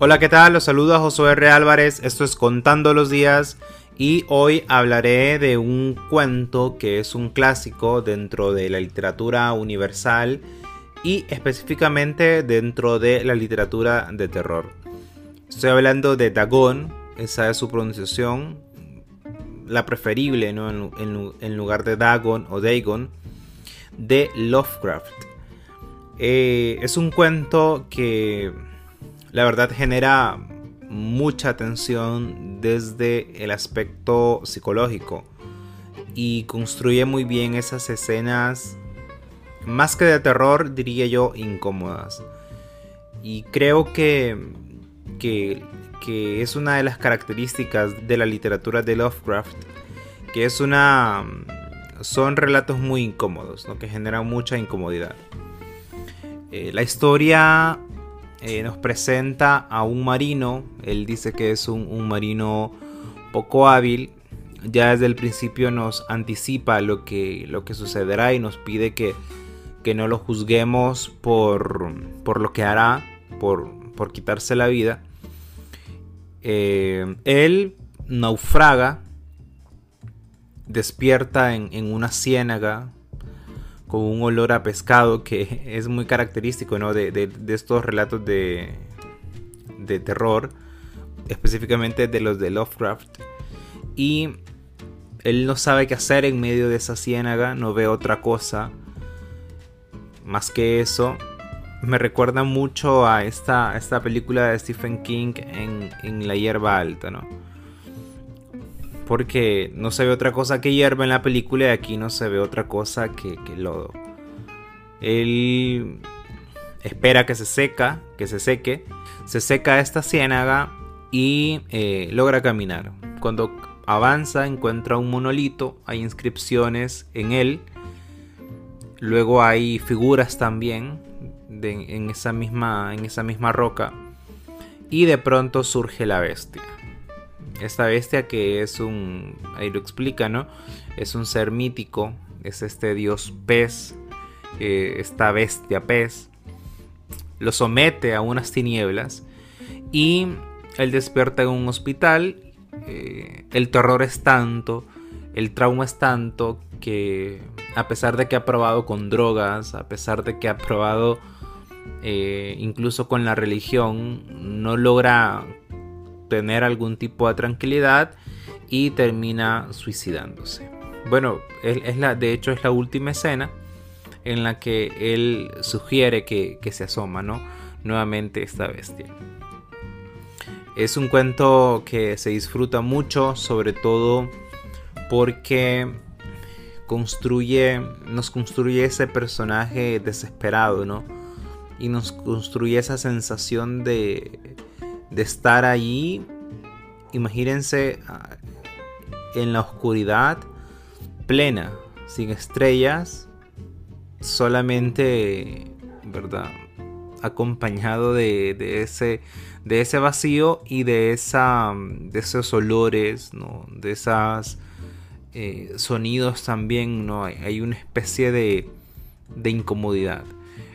Hola, ¿qué tal? Los saluda Josué R. Álvarez, esto es Contando los Días y hoy hablaré de un cuento que es un clásico dentro de la literatura universal y específicamente dentro de la literatura de terror. Estoy hablando de Dagon, esa es su pronunciación, la preferible en, lugar de Dagon o Dagon, de Lovecraft. Eh, es un cuento que la verdad genera mucha tensión desde el aspecto psicológico y construye muy bien esas escenas más que de terror diría yo incómodas. Y creo que, que, que es una de las características de la literatura de Lovecraft que es una son relatos muy incómodos que generan mucha incomodidad. Eh, la historia eh, nos presenta a un marino, él dice que es un, marino poco hábil, ya desde el principio nos anticipa lo que, lo que sucederá y nos pide que, que no lo juzguemos por, por, lo que hará, por, por quitarse la vida. Eh, él naufraga, despierta en, en una ciénaga con un olor a pescado que es muy característico de, estos relatos de, de terror, específicamente de los de Lovecraft. Y él no sabe qué hacer en medio de esa ciénaga, no ve otra cosa más que eso. Me recuerda mucho a esta, esta película de Stephen King en, en La hierba alta, ¿no? Porque no se ve otra cosa que hierba en la película y aquí no se ve otra cosa que, lodo. Él espera que se seca, que se seque, se seca esta ciénaga y eh, logra caminar. Cuando avanza encuentra un monolito, hay inscripciones en él, luego hay figuras también en, esa misma, en esa misma roca y de pronto surge la bestia esta bestia que es un, ahí lo explica, ¿no? Es un ser mítico, es este dios pez, eh, esta bestia pez, lo somete a unas tinieblas y él despierta en un hospital, eh, el terror es tanto, el trauma es tanto que a pesar de que ha probado con drogas, a pesar de que ha probado eh, incluso con la religión, no logra tener algún tipo de tranquilidad y termina suicidándose. Bueno, es la, de hecho es la última escena en la que él sugiere que, se asoma, ¿no? Nuevamente esta bestia. Es un cuento que se disfruta mucho, sobre todo porque construye, nos construye ese personaje desesperado, ¿no? Y nos construye esa sensación de, de estar allí, imagínense ah, en la oscuridad plena, sin estrellas, solamente, ¿verdad? Acompañado de, ese, de ese vacío y de, esa, de esos olores, ¿no? De esos eh, sonidos también, ¿no? Hay una especie de, de incomodidad.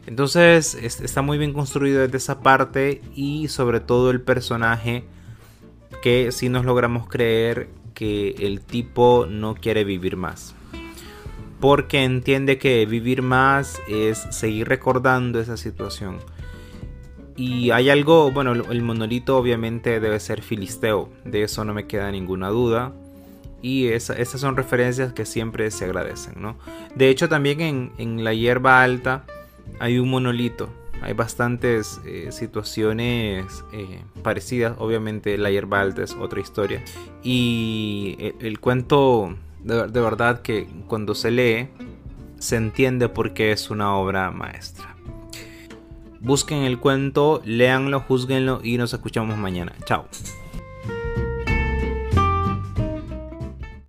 Entonces está muy bien construido desde esa parte y sobre todo el personaje que si nos logramos creer que el tipo no quiere vivir más. Porque entiende que vivir más es seguir recordando esa situación. Y hay algo, bueno, el monolito obviamente debe ser filisteo, de eso no me queda ninguna duda. Y esas son referencias que siempre se agradecen, ¿no? De hecho también en, en la hierba alta hay un monolito. Hay bastantes eh, situaciones eh, parecidas. Obviamente la hierba alta es otra historia. Y eh, el, cuento, de, de, verdad que cuando se lee, se entiende por qué es una obra maestra. Busquen el cuento, léanlo, juzguenlo y nos escuchamos mañana. Chao.